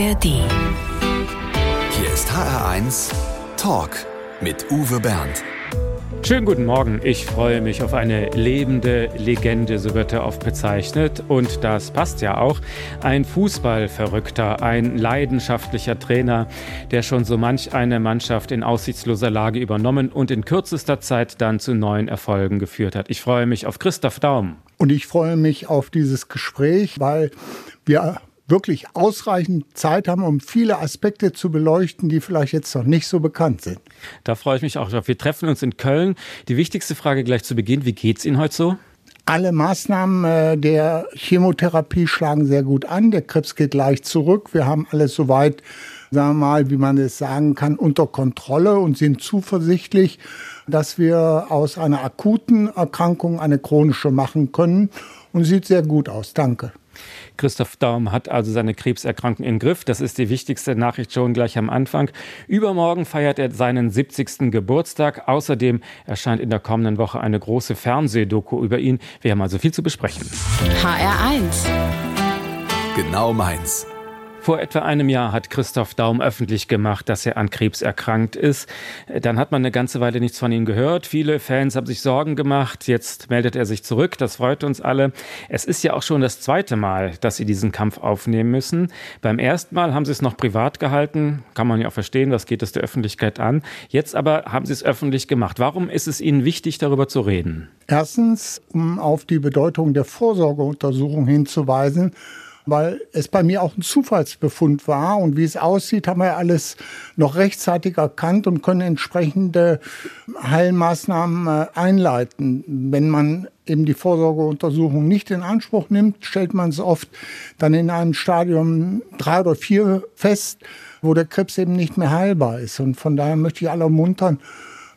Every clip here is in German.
ARD. Hier ist HR1 Talk mit Uwe Bernd. Schönen guten Morgen. Ich freue mich auf eine lebende Legende, so wird er oft bezeichnet. Und das passt ja auch. Ein Fußballverrückter, ein leidenschaftlicher Trainer, der schon so manch eine Mannschaft in aussichtsloser Lage übernommen und in kürzester Zeit dann zu neuen Erfolgen geführt hat. Ich freue mich auf Christoph Daum. Und ich freue mich auf dieses Gespräch, weil wir wirklich ausreichend Zeit haben, um viele Aspekte zu beleuchten, die vielleicht jetzt noch nicht so bekannt sind. Da freue ich mich auch drauf. Wir treffen uns in Köln. Die wichtigste Frage gleich zu Beginn. Wie geht es Ihnen heute so? Alle Maßnahmen äh, der Chemotherapie schlagen sehr gut an. Der Krebs geht leicht zurück. Wir haben alles soweit, sagen wir mal, wie man es sagen kann, unter Kontrolle und sind zuversichtlich, dass wir aus einer akuten Erkrankung eine chronische machen können. Und sieht sehr gut aus. Danke. Christoph Daum hat also seine Krebserkrankung im Griff. Das ist die wichtigste Nachricht schon gleich am Anfang. Übermorgen feiert er seinen 70. Geburtstag. Außerdem erscheint in der kommenden Woche eine große Fernsehdoku über ihn. Wir haben also viel zu besprechen. HR1. Genau meins. Vor etwa einem Jahr hat Christoph Daum öffentlich gemacht, dass er an Krebs erkrankt ist. Dann hat man eine ganze Weile nichts von ihm gehört. Viele Fans haben sich Sorgen gemacht. Jetzt meldet er sich zurück. Das freut uns alle. Es ist ja auch schon das zweite Mal, dass sie diesen Kampf aufnehmen müssen. Beim ersten Mal haben sie es noch privat gehalten. Kann man ja auch verstehen, was geht es der Öffentlichkeit an. Jetzt aber haben sie es öffentlich gemacht. Warum ist es Ihnen wichtig, darüber zu reden? Erstens, um auf die Bedeutung der Vorsorgeuntersuchung hinzuweisen weil es bei mir auch ein Zufallsbefund war. Und wie es aussieht, haben wir alles noch rechtzeitig erkannt und können entsprechende Heilmaßnahmen äh, einleiten. Wenn man eben die Vorsorgeuntersuchung nicht in Anspruch nimmt, stellt man es oft dann in einem Stadium drei oder vier fest, wo der Krebs eben nicht mehr heilbar ist. Und von daher möchte ich alle ermuntern,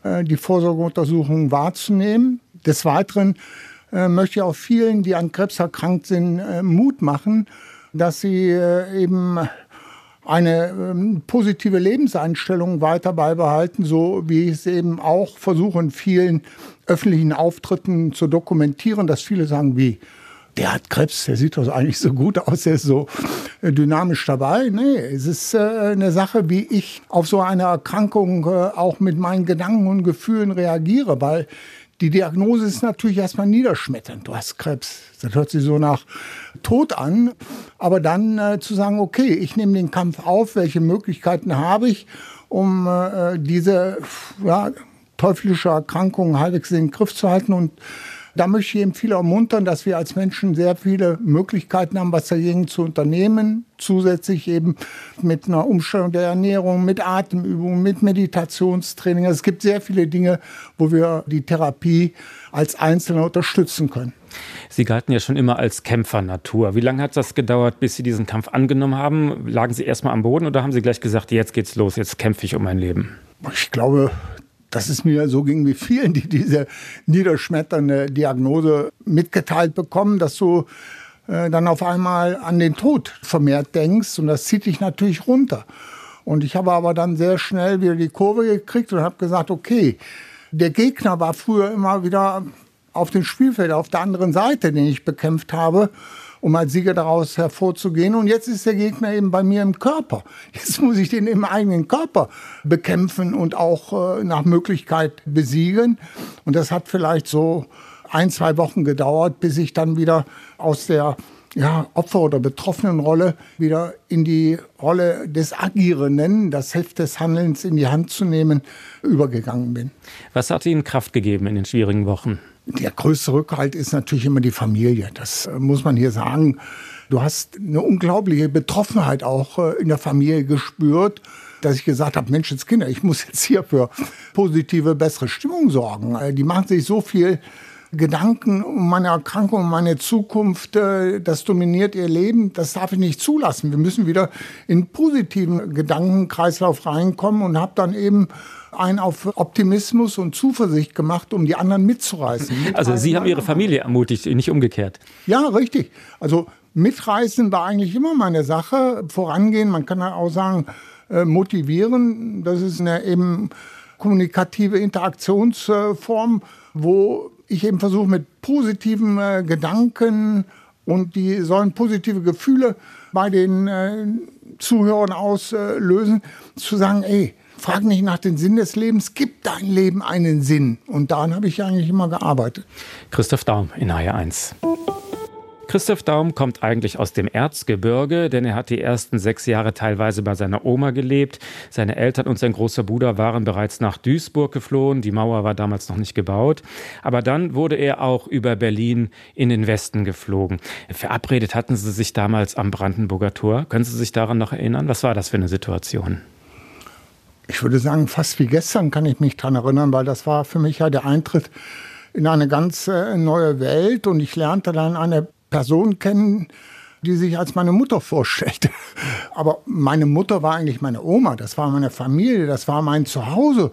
äh, die Vorsorgeuntersuchung wahrzunehmen. Des Weiteren äh, möchte ich auch vielen, die an Krebs erkrankt sind, äh, Mut machen, dass sie äh, eben eine ähm, positive Lebenseinstellung weiter beibehalten, so wie ich es eben auch versuche in vielen öffentlichen Auftritten zu dokumentieren, dass viele sagen, wie, der hat Krebs, der sieht doch eigentlich so gut aus, der ist so dynamisch dabei. Nee, es ist eine Sache, wie ich auf so eine Erkrankung auch mit meinen Gedanken und Gefühlen reagiere, weil die Diagnose ist natürlich erstmal niederschmetternd. Du hast Krebs. Das hört sich so nach Tod an. Aber dann äh, zu sagen, okay, ich nehme den Kampf auf, welche Möglichkeiten habe ich, um äh, diese ja, teuflische Erkrankung halbwegs in den Griff zu halten und da möchte ich eben viele ermuntern, dass wir als Menschen sehr viele Möglichkeiten haben, was dagegen zu unternehmen. Zusätzlich eben mit einer Umstellung der Ernährung, mit Atemübungen, mit Meditationstraining. Also es gibt sehr viele Dinge, wo wir die Therapie als Einzelne unterstützen können. Sie galten ja schon immer als Kämpfernatur. Wie lange hat das gedauert, bis Sie diesen Kampf angenommen haben? Lagen Sie erstmal am Boden oder haben Sie gleich gesagt, jetzt geht's los, jetzt kämpfe ich um mein Leben? Ich glaube, das ist mir so ging wie vielen, die diese niederschmetternde Diagnose mitgeteilt bekommen, dass du äh, dann auf einmal an den Tod vermehrt denkst und das zieht dich natürlich runter. Und ich habe aber dann sehr schnell wieder die Kurve gekriegt und habe gesagt, okay, der Gegner war früher immer wieder auf dem Spielfeld, auf der anderen Seite, den ich bekämpft habe um als Sieger daraus hervorzugehen. Und jetzt ist der Gegner eben bei mir im Körper. Jetzt muss ich den im eigenen Körper bekämpfen und auch äh, nach Möglichkeit besiegen. Und das hat vielleicht so ein, zwei Wochen gedauert, bis ich dann wieder aus der ja, Opfer- oder Betroffenenrolle wieder in die Rolle des Agierenden, das Heft des Handelns in die Hand zu nehmen, übergegangen bin. Was hat Ihnen Kraft gegeben in den schwierigen Wochen? Der größte Rückhalt ist natürlich immer die Familie. Das äh, muss man hier sagen. Du hast eine unglaubliche Betroffenheit auch äh, in der Familie gespürt, dass ich gesagt habe, Mensch, jetzt Kinder, ich muss jetzt hier für positive, bessere Stimmung sorgen. Äh, die machen sich so viel Gedanken um meine Erkrankung, um meine Zukunft, das dominiert ihr Leben. Das darf ich nicht zulassen. Wir müssen wieder in positiven Gedankenkreislauf reinkommen und habe dann eben einen auf Optimismus und Zuversicht gemacht, um die anderen mitzureißen. Also Sie haben Ihre Familie ermutigt, nicht umgekehrt. Ja, richtig. Also mitreißen war eigentlich immer meine Sache. Vorangehen, man kann auch sagen, äh, motivieren. Das ist eine eben kommunikative Interaktionsform, wo ich eben versuche mit positiven äh, Gedanken und die sollen positive Gefühle bei den äh, Zuhörern auslösen, zu sagen, ey, frag nicht nach dem Sinn des Lebens, gibt dein Leben einen Sinn? Und daran habe ich eigentlich immer gearbeitet. Christoph Daum in HR1. Christoph Daum kommt eigentlich aus dem Erzgebirge, denn er hat die ersten sechs Jahre teilweise bei seiner Oma gelebt. Seine Eltern und sein großer Bruder waren bereits nach Duisburg geflohen. Die Mauer war damals noch nicht gebaut. Aber dann wurde er auch über Berlin in den Westen geflogen. Verabredet hatten sie sich damals am Brandenburger Tor. Können Sie sich daran noch erinnern? Was war das für eine Situation? Ich würde sagen, fast wie gestern kann ich mich daran erinnern, weil das war für mich ja der Eintritt in eine ganz äh, neue Welt und ich lernte dann eine Person kennen, die sich als meine Mutter vorstellte. Aber meine Mutter war eigentlich meine Oma, das war meine Familie, das war mein Zuhause.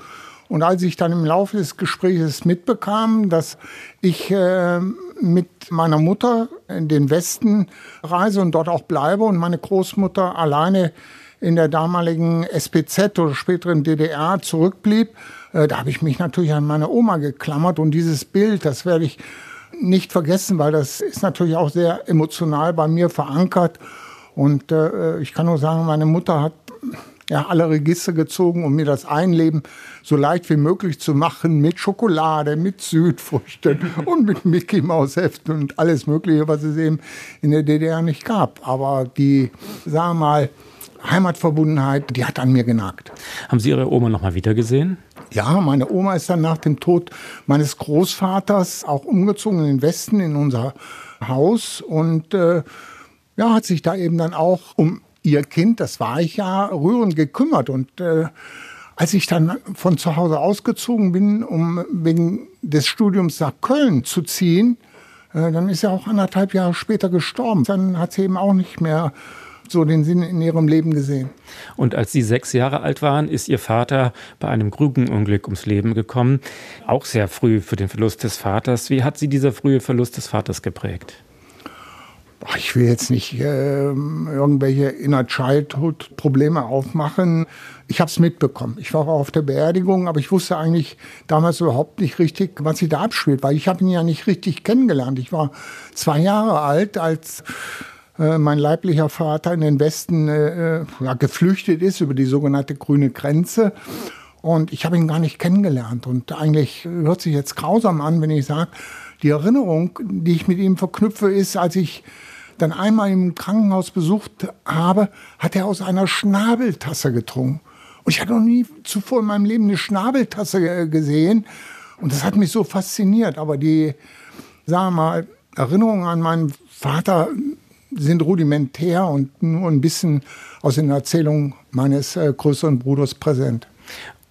Und als ich dann im Laufe des Gesprächs mitbekam, dass ich äh, mit meiner Mutter in den Westen reise und dort auch bleibe und meine Großmutter alleine in der damaligen SPZ oder späteren DDR zurückblieb, äh, da habe ich mich natürlich an meine Oma geklammert und dieses Bild, das werde ich nicht vergessen, weil das ist natürlich auch sehr emotional bei mir verankert. Und äh, ich kann nur sagen, meine Mutter hat ja, alle Register gezogen, um mir das Einleben so leicht wie möglich zu machen mit Schokolade, mit Südfrüchten und mit Mickey Maus Heften und alles Mögliche, was es eben in der DDR nicht gab. Aber die, sagen wir mal, Heimatverbundenheit, die hat an mir genagt. Haben Sie Ihre Oma noch mal wieder gesehen? Ja, meine Oma ist dann nach dem Tod meines Großvaters auch umgezogen in den Westen, in unser Haus und äh, ja, hat sich da eben dann auch um ihr Kind, das war ich ja, rührend gekümmert. Und äh, als ich dann von zu Hause ausgezogen bin, um wegen des Studiums nach Köln zu ziehen, äh, dann ist er auch anderthalb Jahre später gestorben. Dann hat sie eben auch nicht mehr so den Sinn in ihrem Leben gesehen. Und als Sie sechs Jahre alt waren, ist Ihr Vater bei einem Grubenunglück ums Leben gekommen. Auch sehr früh für den Verlust des Vaters. Wie hat Sie dieser frühe Verlust des Vaters geprägt? Ich will jetzt nicht äh, irgendwelche Inner Childhood Probleme aufmachen. Ich habe es mitbekommen. Ich war auch auf der Beerdigung, aber ich wusste eigentlich damals überhaupt nicht richtig, was sich da abspielt, weil ich habe ihn ja nicht richtig kennengelernt. Ich war zwei Jahre alt, als äh, mein leiblicher Vater in den Westen äh, ja, geflüchtet ist über die sogenannte grüne Grenze. Und ich habe ihn gar nicht kennengelernt. Und eigentlich hört sich jetzt grausam an, wenn ich sage, die Erinnerung, die ich mit ihm verknüpfe, ist, als ich dann einmal im Krankenhaus besucht habe, hat er aus einer Schnabeltasse getrunken. Und ich hatte noch nie zuvor in meinem Leben eine Schnabeltasse gesehen. Und das hat mich so fasziniert. Aber die, sagen wir mal, Erinnerungen an meinen Vater sind rudimentär und nur ein bisschen aus den Erzählungen meines äh, größeren Bruders präsent.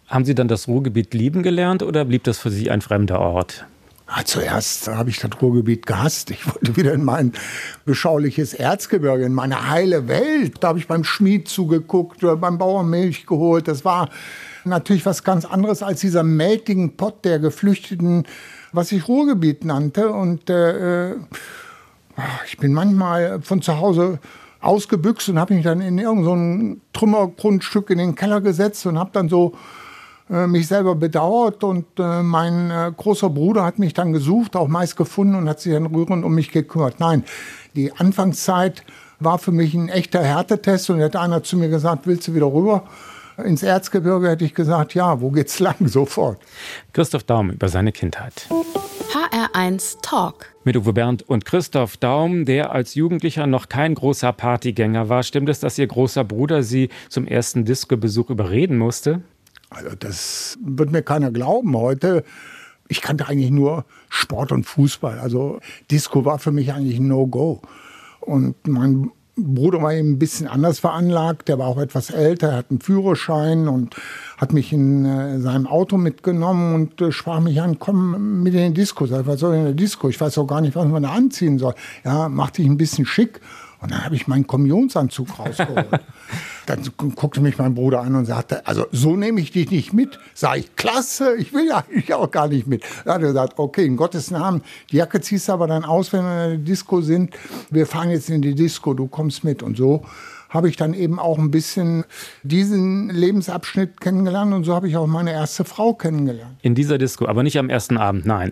Haben Sie dann das Ruhrgebiet lieben gelernt oder blieb das für Sie ein fremder Ort? Ja, zuerst habe ich das Ruhrgebiet gehasst. Ich wollte wieder in mein beschauliches Erzgebirge, in meine heile Welt. Da habe ich beim Schmied zugeguckt, oder beim Bauern Milch geholt. Das war natürlich was ganz anderes als dieser meltigen Pott der Geflüchteten, was ich Ruhrgebiet nannte. Und äh, ich bin manchmal von zu Hause ausgebüxt und habe mich dann in irgendein so Trümmergrundstück in den Keller gesetzt und habe dann so äh, mich selber bedauert und äh, mein äh, großer Bruder hat mich dann gesucht, auch meist gefunden und hat sich dann rührend um mich gekümmert. Nein, die Anfangszeit war für mich ein echter Härtetest und hätte einer zu mir gesagt, willst du wieder rüber? ins Erzgebirge hätte ich gesagt, ja, wo geht's lang? Sofort. Christoph Daum über seine Kindheit. HR1 Talk. Mit Uwe Bernd und Christoph Daum, der als Jugendlicher noch kein großer Partygänger war. Stimmt es, dass Ihr großer Bruder Sie zum ersten Disco-Besuch überreden musste? Also das wird mir keiner glauben heute. Ich kannte eigentlich nur Sport und Fußball. Also Disco war für mich eigentlich ein No-Go. Und mein Bruder war eben ein bisschen anders veranlagt. Der war auch etwas älter, er hat einen Führerschein und hat mich in äh, seinem Auto mitgenommen und äh, sprach mich an, komm mit in die Disco. Sag, was soll in der Disco? Ich weiß auch gar nicht, was man da anziehen soll. Ja, mach dich ein bisschen schick. Und dann habe ich meinen Kommunionsanzug rausgeholt. dann guckte mich mein Bruder an und sagte, also so nehme ich dich nicht mit. Sag ich, klasse, ich will eigentlich auch gar nicht mit. Dann hat er gesagt, okay, in Gottes Namen, die Jacke ziehst du aber dann aus, wenn wir in der Disco sind. Wir fahren jetzt in die Disco, du kommst mit. Und so habe ich dann eben auch ein bisschen diesen Lebensabschnitt kennengelernt und so habe ich auch meine erste Frau kennengelernt. In dieser Disco, aber nicht am ersten Abend, nein.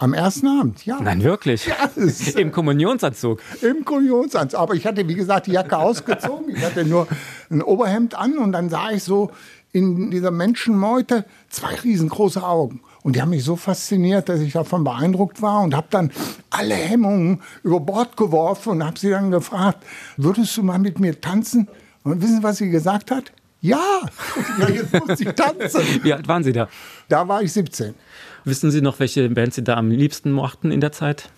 Am ersten Abend, ja. Nein, wirklich? Ja, Im Kommunionsanzug? Im Kommunionsanzug. Aber ich hatte, wie gesagt, die Jacke ausgezogen. Ich hatte nur ein Oberhemd an und dann sah ich so in dieser Menschenmeute zwei riesengroße Augen. Und die haben mich so fasziniert, dass ich davon beeindruckt war und habe dann alle Hemmungen über Bord geworfen und habe sie dann gefragt, würdest du mal mit mir tanzen? Und wissen Sie, was sie gesagt hat? Ja, ja jetzt muss ich tanzen. Wie alt waren Sie da? Da war ich 17. Wissen Sie noch, welche Band Sie da am liebsten mochten in der Zeit?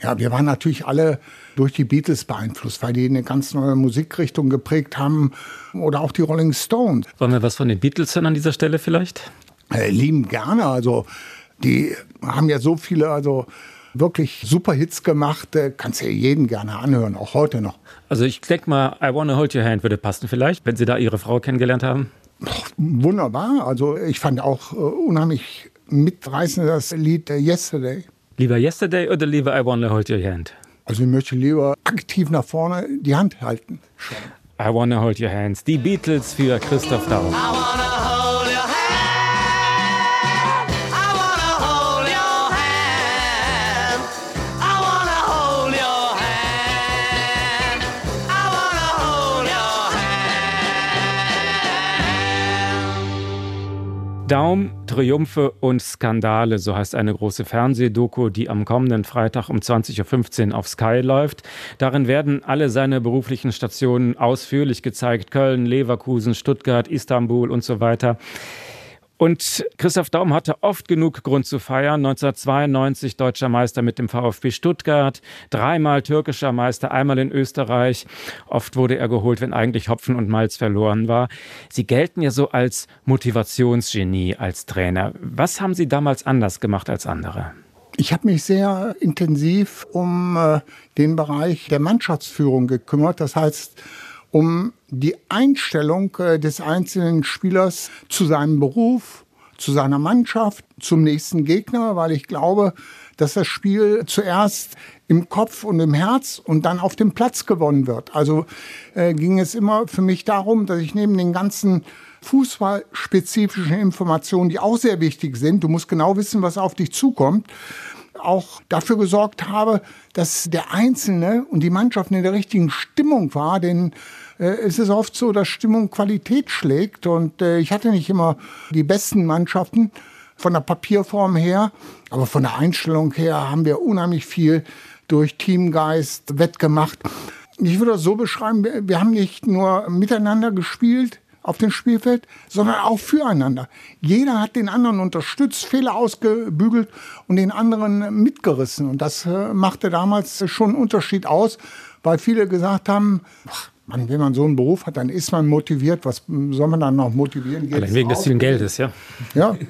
Ja, wir waren natürlich alle durch die Beatles beeinflusst, weil die eine ganz neue Musikrichtung geprägt haben. Oder auch die Rolling Stones. Wollen wir was von den Beatles hören an dieser Stelle vielleicht? Äh, lieben gerne. Also, die haben ja so viele, also wirklich super Hits gemacht. Äh, kannst ja jeden gerne anhören, auch heute noch. Also, ich denke mal, I Wanna Hold Your Hand würde passen vielleicht, wenn Sie da Ihre Frau kennengelernt haben. Wunderbar. Also, ich fand auch äh, unheimlich mitreißend das Lied äh, Yesterday. Lieber Yesterday oder lieber I Wanna Hold Your Hand? Also, ich möchte lieber aktiv nach vorne die Hand halten. I Wanna Hold Your Hands. Die Beatles für Christoph Daum. Daum, Triumphe und Skandale, so heißt eine große Fernsehdoku, die am kommenden Freitag um 20.15 Uhr auf Sky läuft. Darin werden alle seine beruflichen Stationen ausführlich gezeigt. Köln, Leverkusen, Stuttgart, Istanbul und so weiter. Und Christoph Daum hatte oft genug Grund zu feiern. 1992 deutscher Meister mit dem VfB Stuttgart, dreimal türkischer Meister, einmal in Österreich. Oft wurde er geholt, wenn eigentlich Hopfen und Malz verloren war. Sie gelten ja so als Motivationsgenie als Trainer. Was haben Sie damals anders gemacht als andere? Ich habe mich sehr intensiv um äh, den Bereich der Mannschaftsführung gekümmert. Das heißt, um die Einstellung äh, des einzelnen Spielers zu seinem Beruf, zu seiner Mannschaft, zum nächsten Gegner, weil ich glaube, dass das Spiel zuerst im Kopf und im Herz und dann auf dem Platz gewonnen wird. Also äh, ging es immer für mich darum, dass ich neben den ganzen fußballspezifischen Informationen, die auch sehr wichtig sind, du musst genau wissen, was auf dich zukommt, auch dafür gesorgt habe, dass der Einzelne und die Mannschaft in der richtigen Stimmung war, denn es ist oft so, dass Stimmung Qualität schlägt und äh, ich hatte nicht immer die besten Mannschaften von der Papierform her, aber von der Einstellung her haben wir unheimlich viel durch Teamgeist wettgemacht. Ich würde das so beschreiben, wir haben nicht nur miteinander gespielt, auf dem Spielfeld, sondern auch füreinander. Jeder hat den anderen unterstützt, Fehler ausgebügelt und den anderen mitgerissen. Und das äh, machte damals schon einen Unterschied aus, weil viele gesagt haben, ach, man, wenn man so einen Beruf hat, dann ist man motiviert. Was soll man dann noch motivieren? Geht Allein wegen des vielen Geldes, ja. Ja.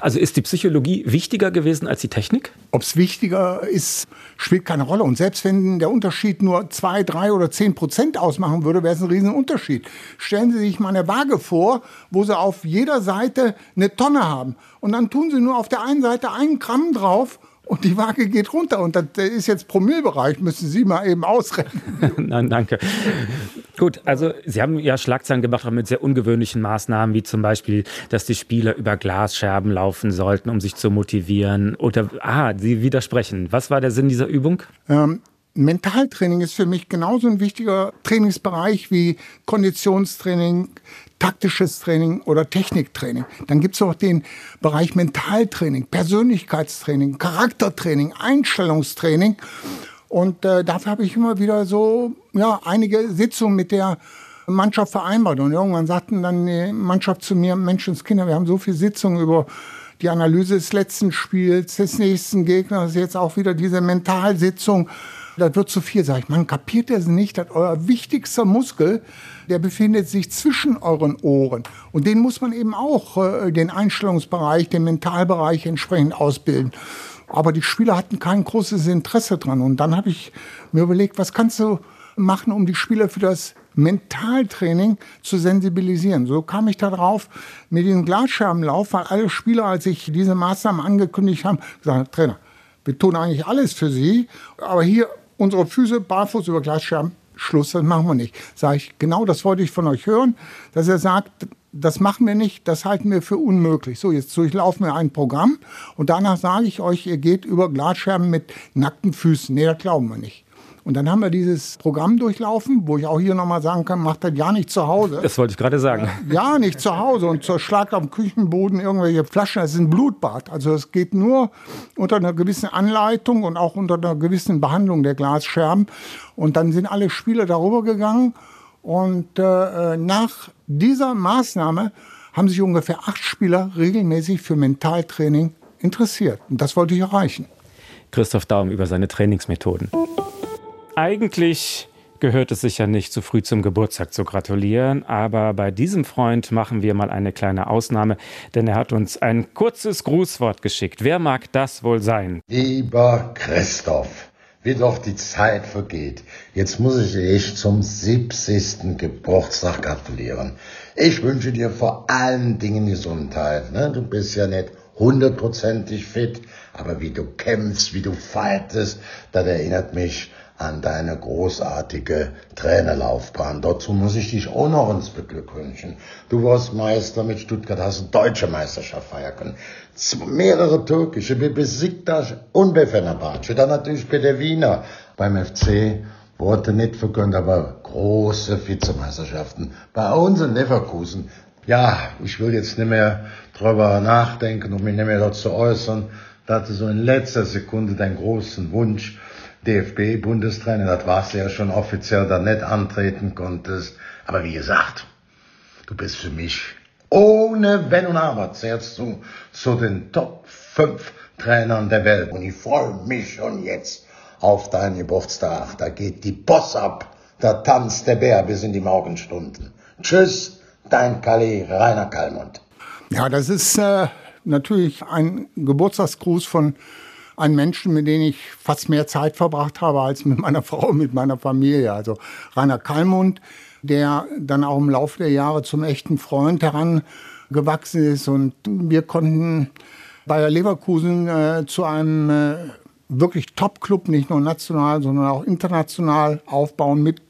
Also ist die Psychologie wichtiger gewesen als die Technik? Ob es wichtiger ist, spielt keine Rolle. Und selbst wenn der Unterschied nur zwei, drei oder zehn Prozent ausmachen würde, wäre es ein Riesenunterschied. Stellen Sie sich mal eine Waage vor, wo Sie auf jeder Seite eine Tonne haben. Und dann tun Sie nur auf der einen Seite einen Gramm drauf und die Waage geht runter und das ist jetzt Promillbereich, müssen Sie mal eben ausrechnen. Nein, danke. Gut, also Sie haben ja Schlagzeilen gemacht auch mit sehr ungewöhnlichen Maßnahmen, wie zum Beispiel, dass die Spieler über Glasscherben laufen sollten, um sich zu motivieren. Oder, ah, Sie widersprechen. Was war der Sinn dieser Übung? Ähm, Mentaltraining ist für mich genauso ein wichtiger Trainingsbereich wie Konditionstraining, taktisches Training oder Techniktraining. Dann gibt es auch den Bereich Mentaltraining, Persönlichkeitstraining, Charaktertraining, Einstellungstraining. Und äh, dafür habe ich immer wieder so ja, einige Sitzungen mit der Mannschaft vereinbart. Und irgendwann sagten dann die Mannschaft zu mir, Menschenskinder, wir haben so viele Sitzungen über die Analyse des letzten Spiels, des nächsten Gegners, jetzt auch wieder diese Mentalsitzung. Das wird zu viel, sag ich. Man kapiert das nicht, dass euer wichtigster Muskel, der befindet sich zwischen euren Ohren. Und den muss man eben auch, äh, den Einstellungsbereich, den Mentalbereich entsprechend ausbilden. Aber die Spieler hatten kein großes Interesse dran. Und dann habe ich mir überlegt, was kannst du machen, um die Spieler für das Mentaltraining zu sensibilisieren. So kam ich darauf mit diesem Glasscherbenlauf, weil alle Spieler, als ich diese Maßnahmen angekündigt habe, gesagt haben, Trainer, wir tun eigentlich alles für Sie, aber hier unsere Füße barfuß über Glasscherben, Schluss, das machen wir nicht. Sage ich, genau das wollte ich von euch hören, dass er sagt, das machen wir nicht, das halten wir für unmöglich. So, jetzt durchlaufen wir ein Programm und danach sage ich euch, ihr geht über Glasscherben mit nackten Füßen. Nee, das glauben wir nicht. Und dann haben wir dieses Programm durchlaufen, wo ich auch hier nochmal sagen kann, macht das ja nicht zu Hause. Das wollte ich gerade sagen. Ja, nicht zu Hause und zerschlagt auf dem Küchenboden irgendwelche Flaschen. Das ist ein Blutbad. Also es geht nur unter einer gewissen Anleitung und auch unter einer gewissen Behandlung der Glasscherben. Und dann sind alle Spieler darüber gegangen. Und äh, nach dieser Maßnahme haben sich ungefähr acht Spieler regelmäßig für Mentaltraining interessiert. Und das wollte ich erreichen. Christoph Daum über seine Trainingsmethoden. Eigentlich gehört es sicher nicht, zu früh zum Geburtstag zu gratulieren, aber bei diesem Freund machen wir mal eine kleine Ausnahme, denn er hat uns ein kurzes Grußwort geschickt. Wer mag das wohl sein? Lieber Christoph, wie doch die Zeit vergeht. Jetzt muss ich dich zum 70. Geburtstag gratulieren. Ich wünsche dir vor allen Dingen Gesundheit. Ne? Du bist ja nicht hundertprozentig fit, aber wie du kämpfst, wie du fightest, das erinnert mich an deine großartige Trainerlaufbahn. Dazu muss ich dich auch noch ins beglückwünschen. Du warst Meister mit Stuttgart, hast eine deutsche Meisterschaft feiern können. Mehrere türkische, wie Besiktas und bei Fenerbahce. Dann natürlich bei der Wiener. Beim FC wurde nicht vergönnt, aber große Vizemeisterschaften. Bei uns in Leverkusen. Ja, ich will jetzt nicht mehr drüber nachdenken und mich nicht mehr dazu äußern. Da hatte so in letzter Sekunde deinen großen Wunsch, DFB-Bundestrainer, das warst du ja schon offiziell da nicht antreten konntest. Aber wie gesagt, du bist für mich ohne Wenn und Aber zählst du zu den Top 5 Trainern der Welt. Und ich freue mich schon jetzt auf deinen Geburtstag. Da geht die Boss ab. Da tanzt der Bär bis in die Morgenstunden. Tschüss, dein Kali Rainer Kallmund. Ja, das ist äh, natürlich ein Geburtstagsgruß von an Menschen, mit denen ich fast mehr Zeit verbracht habe als mit meiner Frau, mit meiner Familie. Also Rainer Kallmund, der dann auch im Laufe der Jahre zum echten Freund herangewachsen ist. Und wir konnten Bayer Leverkusen äh, zu einem äh, wirklich Top-Club, nicht nur national, sondern auch international aufbauen mit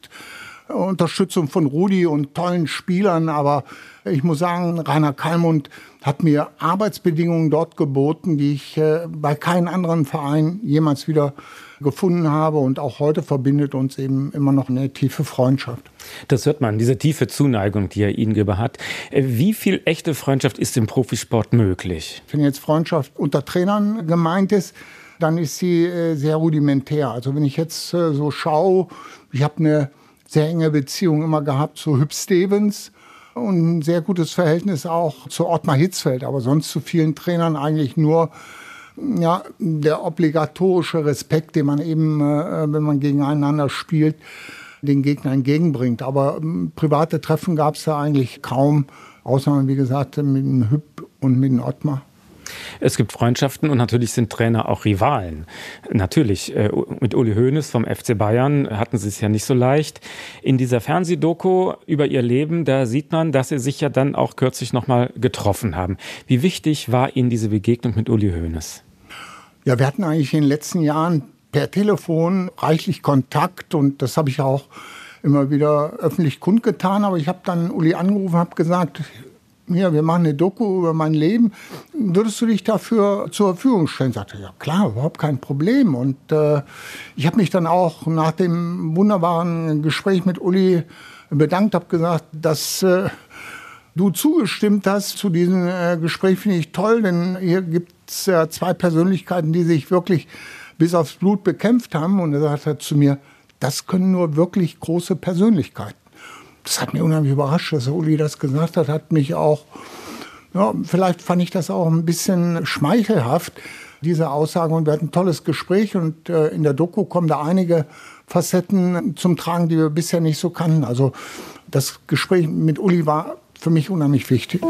Unterstützung von Rudi und tollen Spielern. Aber ich muss sagen, Rainer Kallmund hat mir Arbeitsbedingungen dort geboten, die ich äh, bei keinem anderen Verein jemals wieder gefunden habe. Und auch heute verbindet uns eben immer noch eine tiefe Freundschaft. Das hört man, diese tiefe Zuneigung, die er Ihnen gegenüber hat. Äh, wie viel echte Freundschaft ist im Profisport möglich? Wenn jetzt Freundschaft unter Trainern gemeint ist, dann ist sie äh, sehr rudimentär. Also wenn ich jetzt so schaue, ich habe eine sehr enge Beziehung immer gehabt zu Hüb Stevens, und ein sehr gutes Verhältnis auch zu Ottmar Hitzfeld, aber sonst zu vielen Trainern eigentlich nur ja, der obligatorische Respekt, den man eben, äh, wenn man gegeneinander spielt, den Gegner entgegenbringt. Aber ähm, private Treffen gab es da eigentlich kaum, außer, wie gesagt, mit dem Hüb und mit dem Ottmar. Es gibt Freundschaften und natürlich sind Trainer auch Rivalen. Natürlich, äh, mit Uli Hoeneß vom FC Bayern hatten sie es ja nicht so leicht. In dieser Fernsehdoku über ihr Leben, da sieht man, dass sie sich ja dann auch kürzlich nochmal getroffen haben. Wie wichtig war Ihnen diese Begegnung mit Uli Hoeneß? Ja, wir hatten eigentlich in den letzten Jahren per Telefon reichlich Kontakt und das habe ich auch immer wieder öffentlich kundgetan. Aber ich habe dann Uli angerufen, habe gesagt, ja, wir machen eine Doku über mein Leben. Würdest du dich dafür zur Verfügung stellen? Sagte, ja klar, überhaupt kein Problem. Und äh, ich habe mich dann auch nach dem wunderbaren Gespräch mit Uli bedankt, habe gesagt, dass äh, du zugestimmt hast zu diesem äh, Gespräch, finde ich toll, denn hier gibt es äh, zwei Persönlichkeiten, die sich wirklich bis aufs Blut bekämpft haben. Und er sagte zu mir, das können nur wirklich große Persönlichkeiten das hat mich unheimlich überrascht, dass Uli das gesagt hat, hat mich auch, ja, vielleicht fand ich das auch ein bisschen schmeichelhaft, diese Aussage. Und wir hatten ein tolles Gespräch und äh, in der Doku kommen da einige Facetten zum Tragen, die wir bisher nicht so kannten. Also das Gespräch mit Uli war für mich unheimlich wichtig.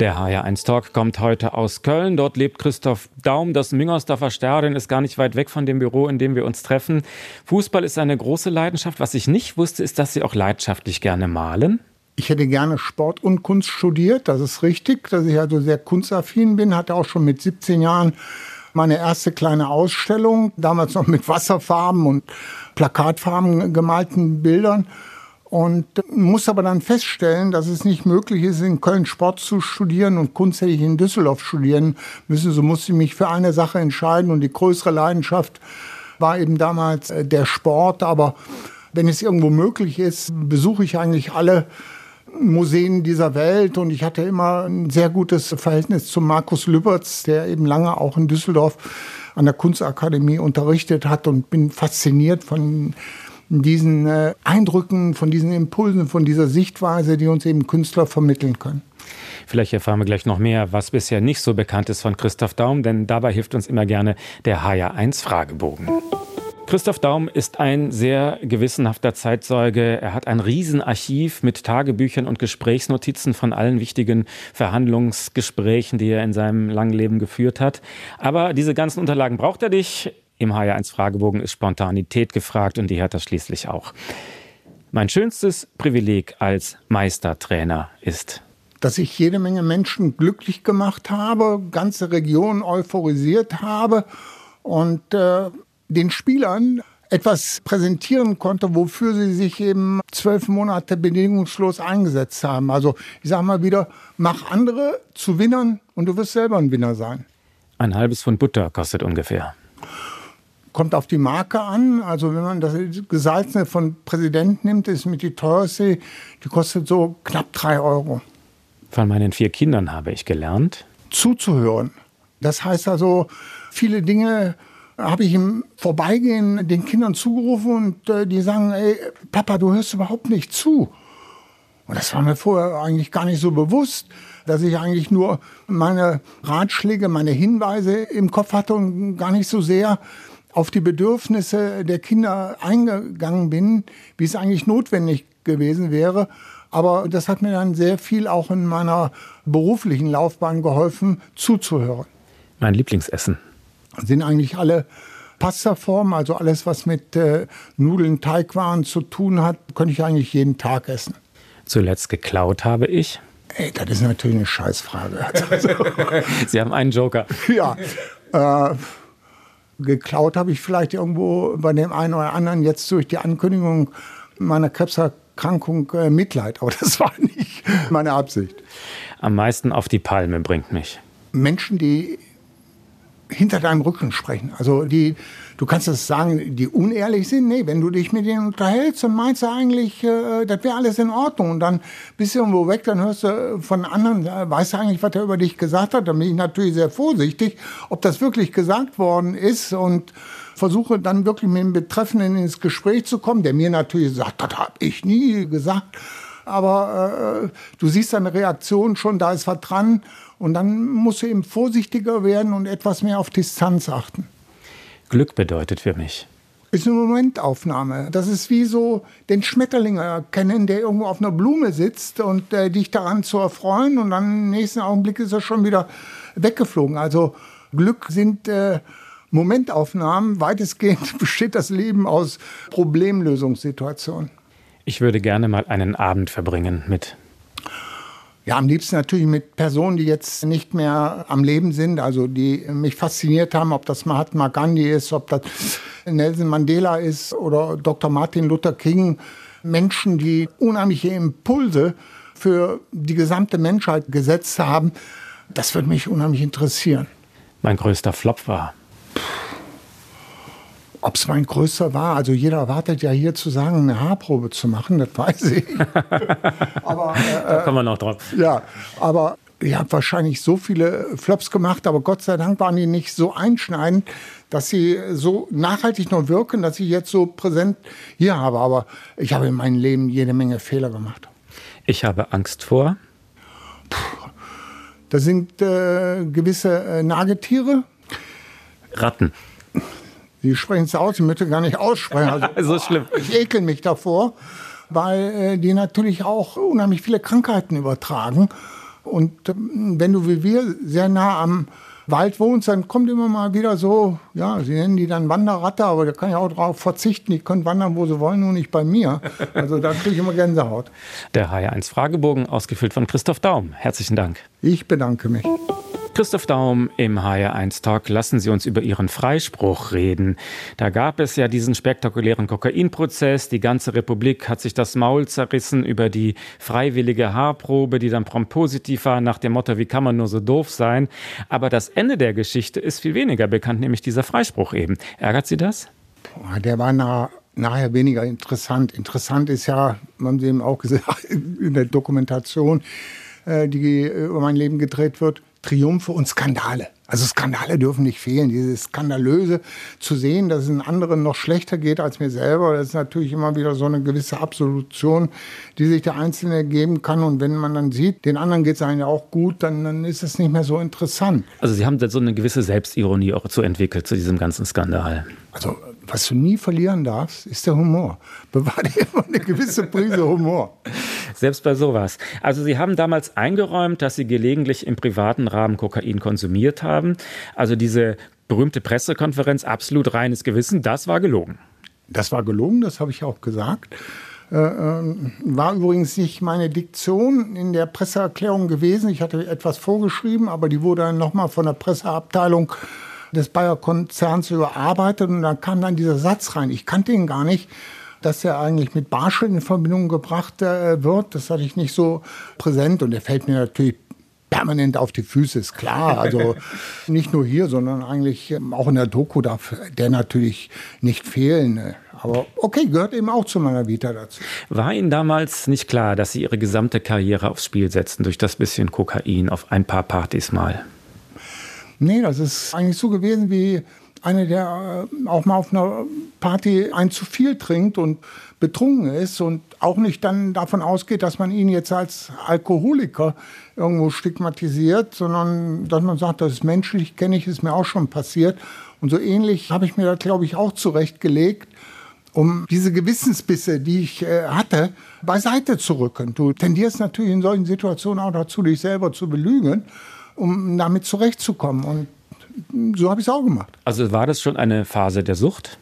Der HR1 Talk kommt heute aus Köln. Dort lebt Christoph Daum. Das Müngersdorfer Stadion ist gar nicht weit weg von dem Büro, in dem wir uns treffen. Fußball ist eine große Leidenschaft. Was ich nicht wusste, ist, dass Sie auch leidenschaftlich gerne malen. Ich hätte gerne Sport und Kunst studiert. Das ist richtig, dass ich also sehr kunstaffin bin. Hatte auch schon mit 17 Jahren meine erste kleine Ausstellung, damals noch mit Wasserfarben und Plakatfarben gemalten Bildern. Und muss aber dann feststellen, dass es nicht möglich ist, in Köln Sport zu studieren und Kunst hätte ich in Düsseldorf studieren müssen. So musste ich mich für eine Sache entscheiden und die größere Leidenschaft war eben damals äh, der Sport. Aber wenn es irgendwo möglich ist, besuche ich eigentlich alle Museen dieser Welt und ich hatte immer ein sehr gutes Verhältnis zu Markus Lüberts, der eben lange auch in Düsseldorf an der Kunstakademie unterrichtet hat und bin fasziniert von diesen äh, Eindrücken, von diesen Impulsen, von dieser Sichtweise, die uns eben Künstler vermitteln können. Vielleicht erfahren wir gleich noch mehr, was bisher nicht so bekannt ist von Christoph Daum, denn dabei hilft uns immer gerne der HR1 Fragebogen. Christoph Daum ist ein sehr gewissenhafter Zeitzeuge. Er hat ein Riesenarchiv mit Tagebüchern und Gesprächsnotizen von allen wichtigen Verhandlungsgesprächen, die er in seinem langen Leben geführt hat. Aber diese ganzen Unterlagen braucht er nicht. Im HR1 Fragebogen ist Spontanität gefragt und die hat er schließlich auch. Mein schönstes Privileg als Meistertrainer ist dass ich jede Menge Menschen glücklich gemacht habe, ganze Regionen euphorisiert habe und äh, den Spielern etwas präsentieren konnte, wofür sie sich eben zwölf Monate bedingungslos eingesetzt haben. Also ich sage mal wieder, mach andere zu Winnern und du wirst selber ein Winner sein. Ein halbes Pfund Butter kostet ungefähr. Kommt auf die Marke an. Also wenn man das Gesalzene von Präsident nimmt, ist mit die teuerste, die kostet so knapp drei Euro. Von meinen vier Kindern habe ich gelernt. Zuzuhören. Das heißt also, viele Dinge habe ich im Vorbeigehen den Kindern zugerufen und äh, die sagen, ey, Papa, du hörst überhaupt nicht zu. Und das war mir vorher eigentlich gar nicht so bewusst, dass ich eigentlich nur meine Ratschläge, meine Hinweise im Kopf hatte und gar nicht so sehr auf die Bedürfnisse der Kinder eingegangen bin, wie es eigentlich notwendig gewesen wäre. Aber das hat mir dann sehr viel auch in meiner beruflichen Laufbahn geholfen, zuzuhören. Mein Lieblingsessen sind eigentlich alle Pastaformen, also alles, was mit äh, Nudeln, Teigwaren zu tun hat, könnte ich eigentlich jeden Tag essen. Zuletzt geklaut habe ich. Ey, das ist natürlich eine Scheißfrage. Sie haben einen Joker. Ja. Äh, geklaut habe ich vielleicht irgendwo bei dem einen oder anderen jetzt durch die Ankündigung meiner Krebserkrankung äh, Mitleid. Aber das war nicht meine Absicht. Am meisten auf die Palme bringt mich. Menschen, die hinter deinem Rücken sprechen. Also die, du kannst das sagen, die unehrlich sind. Nee, wenn du dich mit denen unterhältst und meinst du eigentlich, äh, das wäre alles in Ordnung und dann bist du irgendwo weg, dann hörst du von anderen, äh, weißt du eigentlich, was er über dich gesagt hat. Dann bin ich natürlich sehr vorsichtig, ob das wirklich gesagt worden ist und versuche dann wirklich mit dem Betreffenden ins Gespräch zu kommen, der mir natürlich sagt, das habe ich nie gesagt. Aber äh, du siehst eine Reaktion schon, da ist was dran. Und dann musst du eben vorsichtiger werden und etwas mehr auf Distanz achten. Glück bedeutet für mich. Ist eine Momentaufnahme. Das ist wie so den Schmetterling erkennen, der irgendwo auf einer Blume sitzt und äh, dich daran zu erfreuen und dann im nächsten Augenblick ist er schon wieder weggeflogen. Also Glück sind äh, Momentaufnahmen. Weitestgehend besteht das Leben aus Problemlösungssituationen. Ich würde gerne mal einen Abend verbringen mit ja, am liebsten natürlich mit Personen, die jetzt nicht mehr am Leben sind, also die mich fasziniert haben, ob das Mahatma Gandhi ist, ob das Nelson Mandela ist oder Dr. Martin Luther King. Menschen, die unheimliche Impulse für die gesamte Menschheit gesetzt haben. Das würde mich unheimlich interessieren. Mein größter Flop war. Ob es mein größter war, also jeder erwartet ja hier zu sagen, eine Haarprobe zu machen, das weiß ich. aber, äh, da kommen wir noch drauf. Ja, aber ich habe wahrscheinlich so viele Flops gemacht, aber Gott sei Dank waren die nicht so einschneidend, dass sie so nachhaltig noch wirken, dass ich jetzt so präsent hier habe. Aber ich habe in meinem Leben jede Menge Fehler gemacht. Ich habe Angst vor. Puh, da sind äh, gewisse äh, Nagetiere. Ratten. Die sprechen es aus, ich möchte gar nicht aussprechen. Also, so schlimm. Ich ekel mich davor, weil äh, die natürlich auch unheimlich viele Krankheiten übertragen. Und ähm, wenn du wie wir sehr nah am Wald wohnst, dann kommt immer mal wieder so, ja, sie nennen die dann Wanderratte, aber da kann ich auch darauf verzichten. Die können wandern, wo sie wollen, nur nicht bei mir. Also da kriege ich immer Gänsehaut. Der HR1 Fragebogen, ausgefüllt von Christoph Daum. Herzlichen Dank. Ich bedanke mich. Christoph Daum im HR1 Talk. Lassen Sie uns über Ihren Freispruch reden. Da gab es ja diesen spektakulären Kokainprozess. Die ganze Republik hat sich das Maul zerrissen über die freiwillige Haarprobe, die dann prompt positiv war, nach dem Motto, wie kann man nur so doof sein. Aber das Ende der Geschichte ist viel weniger bekannt, nämlich dieser Freispruch eben. Ärgert Sie das? Der war nach nachher weniger interessant. Interessant ist ja, haben Sie eben auch gesagt, in der Dokumentation, äh, die über mein Leben gedreht wird, Triumphe und Skandale. Also Skandale dürfen nicht fehlen. Dieses Skandalöse zu sehen, dass es einen anderen noch schlechter geht als mir selber, das ist natürlich immer wieder so eine gewisse Absolution, die sich der Einzelne geben kann. Und wenn man dann sieht, den anderen geht es einem ja auch gut, dann, dann ist es nicht mehr so interessant. Also Sie haben so eine gewisse Selbstironie auch zu entwickelt zu diesem ganzen Skandal. Also was du nie verlieren darfst, ist der Humor. Bewahr dir immer eine gewisse Prise Humor. Selbst bei sowas. Also Sie haben damals eingeräumt, dass Sie gelegentlich im privaten Rahmen Kokain konsumiert haben. Also diese berühmte Pressekonferenz, absolut reines Gewissen, das war gelogen. Das war gelogen, das habe ich auch gesagt. Äh, ähm, war übrigens nicht meine Diktion in der Presseerklärung gewesen. Ich hatte etwas vorgeschrieben, aber die wurde dann nochmal von der Presseabteilung des Bayer-Konzerns überarbeitet und da kam dann dieser Satz rein. Ich kannte ihn gar nicht, dass er eigentlich mit Barschel in Verbindung gebracht äh, wird. Das hatte ich nicht so präsent und er fällt mir natürlich permanent auf die Füße, ist klar. Also nicht nur hier, sondern eigentlich ähm, auch in der Doku darf der natürlich nicht fehlen. Aber okay, gehört eben auch zu meiner Vita dazu. War Ihnen damals nicht klar, dass Sie Ihre gesamte Karriere aufs Spiel setzen durch das bisschen Kokain auf ein paar Partys mal? Nee, das ist eigentlich so gewesen wie einer, der äh, auch mal auf einer Party ein zu viel trinkt und betrunken ist und auch nicht dann davon ausgeht, dass man ihn jetzt als Alkoholiker irgendwo stigmatisiert, sondern dass man sagt, das ist menschlich, kenne ich, ist mir auch schon passiert. Und so ähnlich habe ich mir das, glaube ich, auch zurechtgelegt, um diese Gewissensbisse, die ich äh, hatte, beiseite zu rücken. Du tendierst natürlich in solchen Situationen auch dazu, dich selber zu belügen um damit zurechtzukommen. Und so habe ich es auch gemacht. Also war das schon eine Phase der Sucht?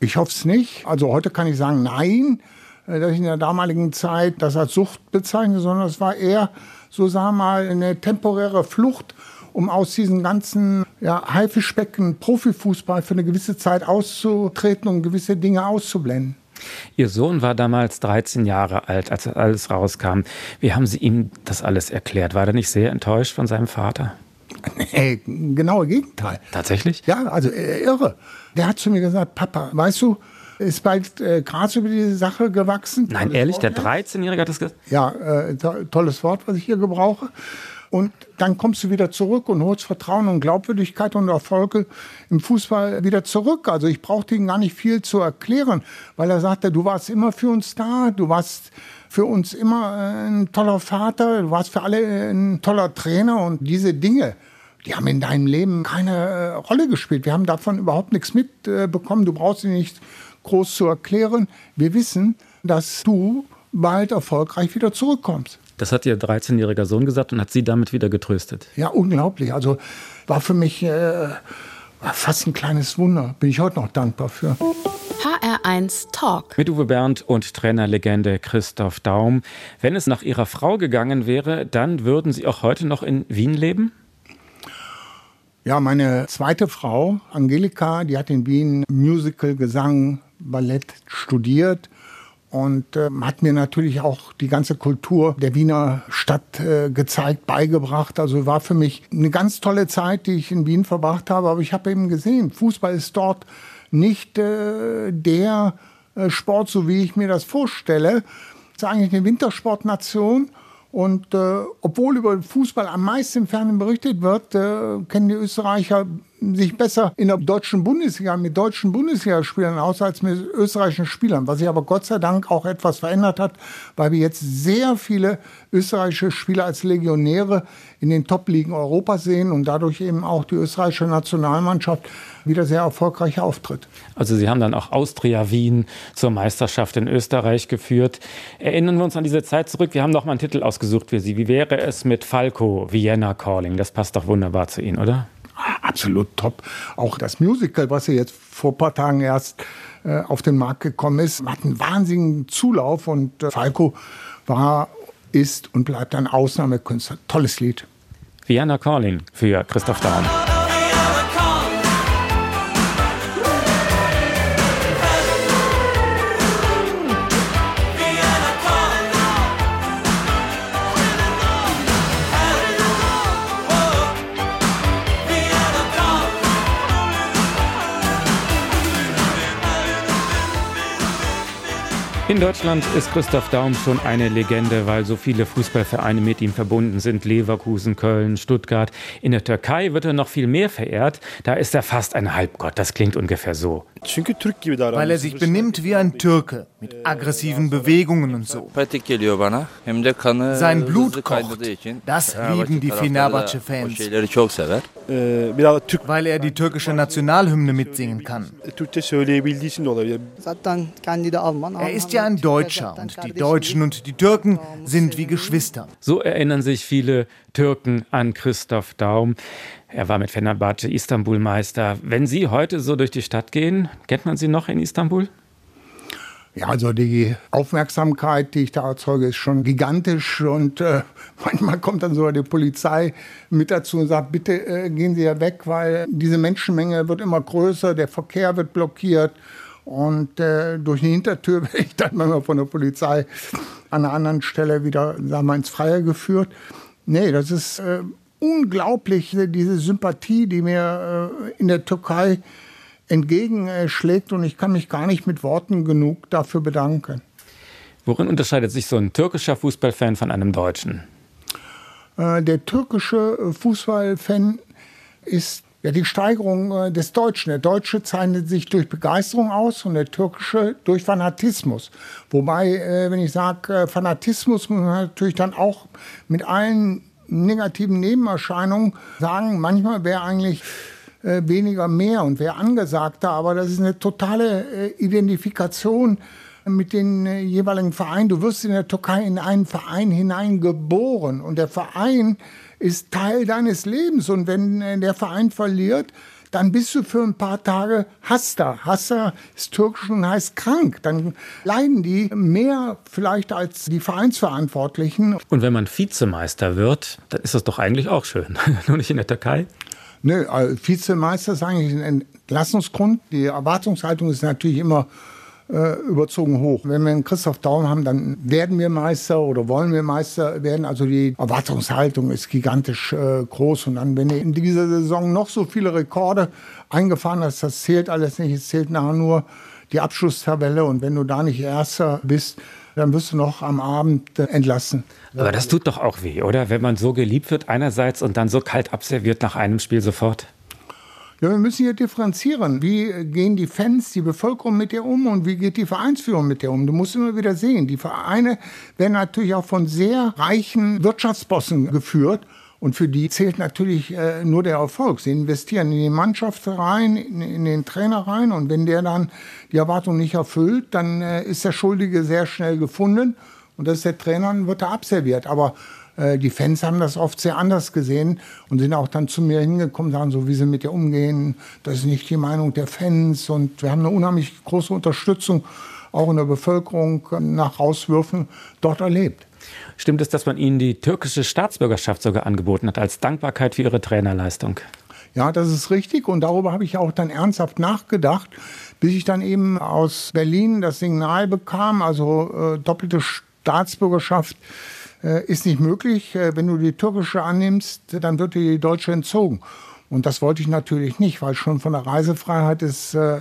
Ich hoffe es nicht. Also heute kann ich sagen, nein, äh, dass ich in der damaligen Zeit das als Sucht bezeichne, sondern es war eher, so sagen wir mal, eine temporäre Flucht, um aus diesem ganzen ja, Haifischbecken Profifußball für eine gewisse Zeit auszutreten und gewisse Dinge auszublenden. Ihr Sohn war damals 13 Jahre alt, als alles rauskam. Wie haben Sie ihm das alles erklärt? War er nicht sehr enttäuscht von seinem Vater? Nee, genaue Gegenteil. Tatsächlich? Ja, also äh, irre. Der hat zu mir gesagt, Papa, weißt du, ist bald äh, Gras über diese Sache gewachsen. Nein, ehrlich, der 13-Jährige hat das gesagt? Ja, äh, to tolles Wort, was ich hier gebrauche. Und dann kommst du wieder zurück und holst Vertrauen und Glaubwürdigkeit und Erfolge im Fußball wieder zurück. Also ich brauchte ihm gar nicht viel zu erklären, weil er sagte, du warst immer für uns da, du warst für uns immer äh, ein toller Vater, du warst für alle ein toller Trainer und diese Dinge, die haben in deinem Leben keine äh, Rolle gespielt. Wir haben davon überhaupt nichts mitbekommen. du brauchst sie nicht groß zu erklären. Wir wissen, dass du bald erfolgreich wieder zurückkommst. Das hat Ihr 13-jähriger Sohn gesagt und hat Sie damit wieder getröstet. Ja, unglaublich. Also war für mich äh, fast ein kleines Wunder. Bin ich heute noch dankbar für. HR1 Talk. Mit Uwe Bernd und Trainerlegende Christoph Daum. Wenn es nach Ihrer Frau gegangen wäre, dann würden Sie auch heute noch in Wien leben? Ja, meine zweite Frau, Angelika, die hat in Wien Musical, Gesang, Ballett studiert und äh, hat mir natürlich auch die ganze Kultur der Wiener Stadt äh, gezeigt, beigebracht. Also war für mich eine ganz tolle Zeit, die ich in Wien verbracht habe. Aber ich habe eben gesehen, Fußball ist dort nicht äh, der äh, Sport, so wie ich mir das vorstelle. Es ist eigentlich eine Wintersportnation. Und äh, obwohl über Fußball am meisten im Fernsehen berichtet wird, äh, kennen die Österreicher sich besser in der deutschen Bundesliga mit deutschen Bundesligaspielern aus als mit österreichischen Spielern, was sich aber Gott sei Dank auch etwas verändert hat, weil wir jetzt sehr viele österreichische Spieler als Legionäre in den Top-Ligen Europas sehen und dadurch eben auch die österreichische Nationalmannschaft wieder sehr erfolgreich auftritt. Also Sie haben dann auch Austria Wien zur Meisterschaft in Österreich geführt. Erinnern wir uns an diese Zeit zurück. Wir haben noch mal einen Titel ausgesucht für Sie. Wie wäre es mit Falco Vienna Calling? Das passt doch wunderbar zu Ihnen, oder? Absolut top. Auch das Musical, was jetzt vor ein paar Tagen erst äh, auf den Markt gekommen ist, hat einen wahnsinnigen Zulauf und äh, Falco war ist und bleibt ein Ausnahmekünstler. Tolles Lied. Vienna Calling für Christoph Daum. In Deutschland ist Christoph Daum schon eine Legende, weil so viele Fußballvereine mit ihm verbunden sind. Leverkusen, Köln, Stuttgart. In der Türkei wird er noch viel mehr verehrt. Da ist er fast ein Halbgott. Das klingt ungefähr so. Weil er sich benimmt wie ein Türke, mit aggressiven Bewegungen und so. Sein Blut kocht. Das lieben die Fenerbahce-Fans. Weil er die türkische Nationalhymne mitsingen kann. Er ist ja ein Deutscher und die Deutschen und die Türken sind wie Geschwister. So erinnern sich viele Türken an Christoph Daum. Er war mit Fenerbahce Istanbul-Meister. Wenn Sie heute so durch die Stadt gehen, kennt man Sie noch in Istanbul? Ja, also die Aufmerksamkeit, die ich da erzeuge, ist schon gigantisch. Und äh, manchmal kommt dann sogar die Polizei mit dazu und sagt, bitte äh, gehen Sie ja weg, weil diese Menschenmenge wird immer größer, der Verkehr wird blockiert. Und äh, durch die Hintertür werde ich dann manchmal von der Polizei an einer anderen Stelle wieder sagen wir, ins Freie geführt. Nee, das ist äh, unglaublich, diese Sympathie, die mir äh, in der Türkei entgegenschlägt. Und ich kann mich gar nicht mit Worten genug dafür bedanken. Worin unterscheidet sich so ein türkischer Fußballfan von einem Deutschen? Äh, der türkische Fußballfan ist ja, die Steigerung äh, des Deutschen. Der Deutsche zeichnet sich durch Begeisterung aus und der Türkische durch Fanatismus. Wobei, äh, wenn ich sage äh, Fanatismus, muss man natürlich dann auch mit allen negativen Nebenerscheinungen sagen, manchmal wäre eigentlich weniger mehr und wäre angesagter, aber das ist eine totale Identifikation mit den jeweiligen Vereinen. Du wirst in der Türkei in einen Verein hineingeboren und der Verein ist Teil deines Lebens. Und wenn äh, der Verein verliert, dann bist du für ein paar Tage Hasta. Hasta ist türkisch und heißt krank. Dann leiden die mehr vielleicht als die Vereinsverantwortlichen. Und wenn man Vizemeister wird, dann ist das doch eigentlich auch schön. Nur nicht in der Türkei. Nö, also Vizemeister ist eigentlich ein Entlassungsgrund. Die Erwartungshaltung ist natürlich immer äh, überzogen hoch. Wenn wir einen Christoph Daum haben, dann werden wir Meister oder wollen wir Meister werden. Also die Erwartungshaltung ist gigantisch äh, groß. Und dann, wenn du in dieser Saison noch so viele Rekorde eingefahren hast, das zählt alles nicht. Es zählt nachher nur die Abschlusstabelle. Und wenn du da nicht Erster bist, dann wirst du noch am Abend äh, entlassen. Aber das tut doch auch weh, oder? Wenn man so geliebt wird einerseits und dann so kalt abserviert nach einem Spiel sofort. Ja, wir müssen hier differenzieren. Wie gehen die Fans, die Bevölkerung mit dir um und wie geht die Vereinsführung mit dir um? Du musst immer wieder sehen, die Vereine werden natürlich auch von sehr reichen Wirtschaftsbossen geführt. Und für die zählt natürlich äh, nur der Erfolg. Sie investieren in die Mannschaft rein, in, in, den Trainer rein. Und wenn der dann die Erwartung nicht erfüllt, dann äh, ist der Schuldige sehr schnell gefunden. Und das ist der Trainer, dann wird er abserviert. Aber die Fans haben das oft sehr anders gesehen und sind auch dann zu mir hingekommen, sagen so, wie sie mit dir umgehen. Das ist nicht die Meinung der Fans und wir haben eine unheimlich große Unterstützung auch in der Bevölkerung nach Rauswürfen dort erlebt. Stimmt es, dass man Ihnen die türkische Staatsbürgerschaft sogar angeboten hat als Dankbarkeit für Ihre Trainerleistung? Ja, das ist richtig und darüber habe ich auch dann ernsthaft nachgedacht, bis ich dann eben aus Berlin das Signal bekam, also äh, doppelte Staatsbürgerschaft äh, ist nicht möglich. Äh, wenn du die türkische annimmst, dann wird dir die deutsche entzogen. Und das wollte ich natürlich nicht, weil schon von der Reisefreiheit ist äh,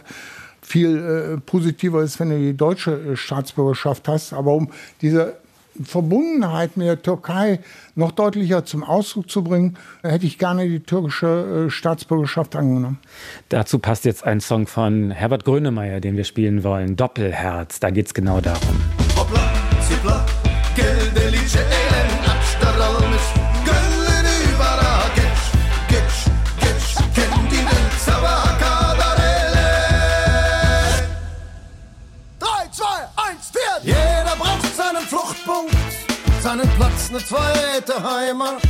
viel positiver ist, wenn du die deutsche Staatsbürgerschaft hast. Aber um diese Verbundenheit mit der Türkei noch deutlicher zum Ausdruck zu bringen, hätte ich gerne die türkische Staatsbürgerschaft angenommen. Dazu passt jetzt ein Song von Herbert Grönemeyer, den wir spielen wollen, Doppelherz. Da geht es genau darum. Hoppla, zipla. Platz, eine zweite Heimat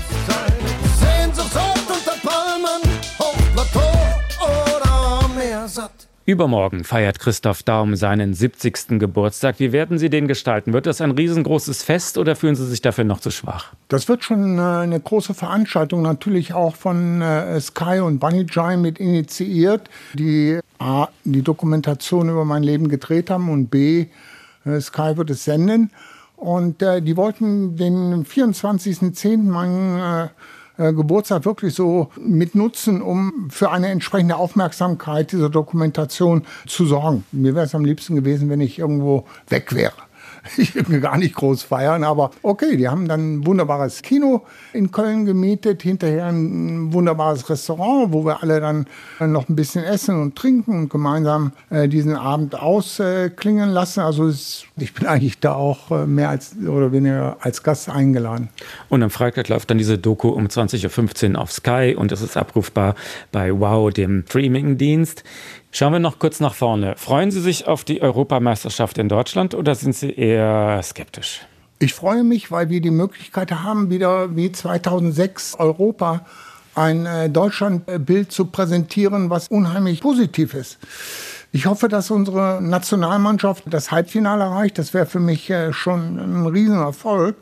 Sehnsucht unter Palmen Hochplateau oder Meersatt Übermorgen feiert Christoph Daum seinen 70. Geburtstag. Wie werden Sie den gestalten? Wird das ein riesengroßes Fest oder fühlen Sie sich dafür noch zu schwach? Das wird schon äh, eine große Veranstaltung, natürlich auch von äh, Sky und Bunny Jai mit initiiert, die A, die Dokumentation über mein Leben gedreht haben und B, äh, Sky wird es senden. Und die wollten den 24.10. meinen äh, Geburtstag wirklich so mit nutzen, um für eine entsprechende Aufmerksamkeit dieser Dokumentation zu sorgen. Mir wäre es am liebsten gewesen, wenn ich irgendwo weg wäre. Ich will gar nicht groß feiern, aber okay, die haben dann ein wunderbares Kino in Köln gemietet, hinterher ein wunderbares Restaurant, wo wir alle dann noch ein bisschen essen und trinken und gemeinsam äh, diesen Abend ausklingen lassen. Also es, ich bin eigentlich da auch äh, mehr als oder weniger als Gast eingeladen. Und am Freitag läuft dann diese Doku um 20.15 Uhr auf Sky und es ist abrufbar bei Wow, dem Streaming-Dienst. Schauen wir noch kurz nach vorne. Freuen Sie sich auf die Europameisterschaft in Deutschland oder sind Sie eher skeptisch? Ich freue mich, weil wir die Möglichkeit haben, wieder wie 2006 Europa ein äh, Deutschlandbild zu präsentieren, was unheimlich positiv ist. Ich hoffe, dass unsere Nationalmannschaft das Halbfinale erreicht. Das wäre für mich äh, schon ein Riesenerfolg.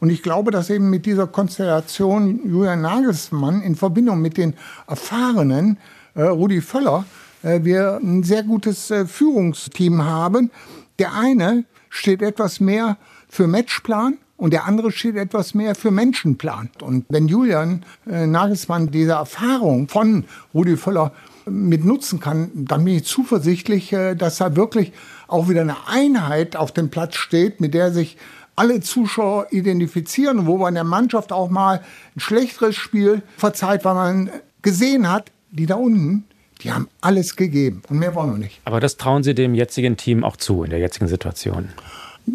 Und ich glaube, dass eben mit dieser Konstellation Julian Nagelsmann in Verbindung mit den erfahrenen äh, Rudi Völler wir ein sehr gutes äh, Führungsteam haben. Der eine steht etwas mehr für Matchplan und der andere steht etwas mehr für Menschenplan. Und wenn Julian äh, Nagelsmann diese Erfahrung von Rudi Völler mit nutzen kann, dann bin ich zuversichtlich, dass da wirklich auch wieder eine Einheit auf dem Platz steht, mit der sich alle Zuschauer identifizieren, wo man der Mannschaft auch mal ein schlechteres Spiel verzeiht, weil man gesehen hat, die da unten, die haben alles gegeben und mehr wollen wir nicht. Aber das trauen Sie dem jetzigen Team auch zu, in der jetzigen Situation?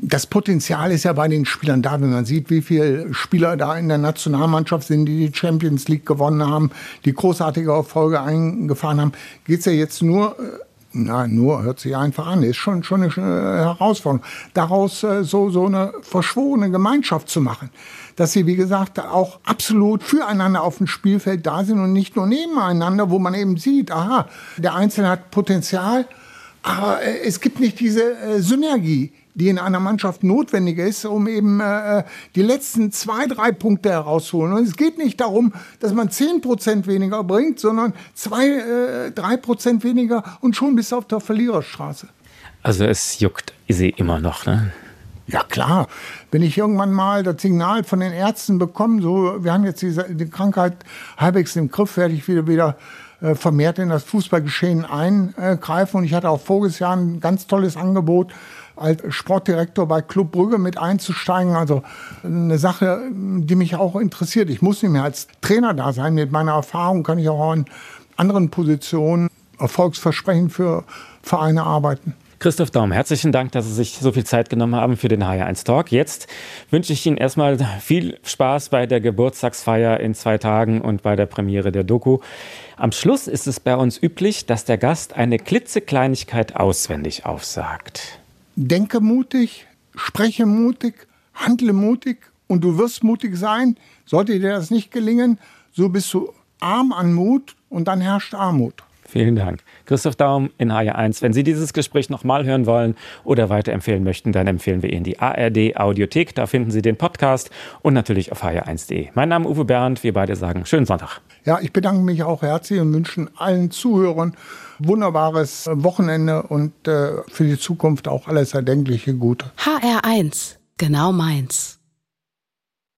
Das Potenzial ist ja bei den Spielern da, wenn man sieht, wie viele Spieler da in der Nationalmannschaft sind, die die Champions League gewonnen haben, die großartige Erfolge eingefahren haben. Geht es ja jetzt nur äh, na, nur hört sich einfach an, ist schon, schon eine Herausforderung. Daraus äh, so, so eine verschworene Gemeinschaft zu machen. Dass sie, wie gesagt, auch absolut füreinander auf dem Spielfeld da sind und nicht nur nebeneinander, wo man eben sieht, aha, der Einzelne hat Potenzial, aber äh, es gibt nicht diese äh, Synergie die in einer Mannschaft notwendig ist, um eben äh, die letzten zwei, drei Punkte herauszuholen. Und es geht nicht darum, dass man zehn Prozent weniger bringt, sondern zwei, äh, drei Prozent weniger und schon bis auf der Verliererstraße. Also es juckt sie immer noch, ne? Ja klar, wenn ich irgendwann mal das Signal von den Ärzten bekomme, so wir haben jetzt diese, die Krankheit halbwegs im Griff, werde ich wieder wieder äh, vermehrt in das Fußballgeschehen eingreifen. Und ich hatte auch voriges Jahr ein ganz tolles Angebot als Sportdirektor bei Club Brügge mit einzusteigen. Also eine Sache, die mich auch interessiert. Ich muss nicht mehr als Trainer da sein. Mit meiner Erfahrung kann ich auch in anderen Positionen erfolgsversprechend für Vereine arbeiten. Christoph Daum, herzlichen Dank, dass Sie sich so viel Zeit genommen haben für den HR1 Talk. Jetzt wünsche ich Ihnen erstmal viel Spaß bei der Geburtstagsfeier in zwei Tagen und bei der Premiere der Doku. Am Schluss ist es bei uns üblich, dass der Gast eine klitzekleinigkeit auswendig aufsagt denke mutig, spreche mutig, handle mutig und du wirst mutig sein. Sollte dir das nicht gelingen, so bist du arm an Mut und dann herrscht Armut. Vielen Dank. Christoph Daum in HR1. Wenn Sie dieses Gespräch nochmal hören wollen oder weiterempfehlen möchten, dann empfehlen wir Ihnen die ARD Audiothek. Da finden Sie den Podcast und natürlich auf hr1.de. Mein Name ist Uwe Bernd. Wir beide sagen schönen Sonntag. Ja, ich bedanke mich auch herzlich und wünsche allen Zuhörern wunderbares Wochenende und äh, für die Zukunft auch alles erdenkliche Gute. HR1, genau meins.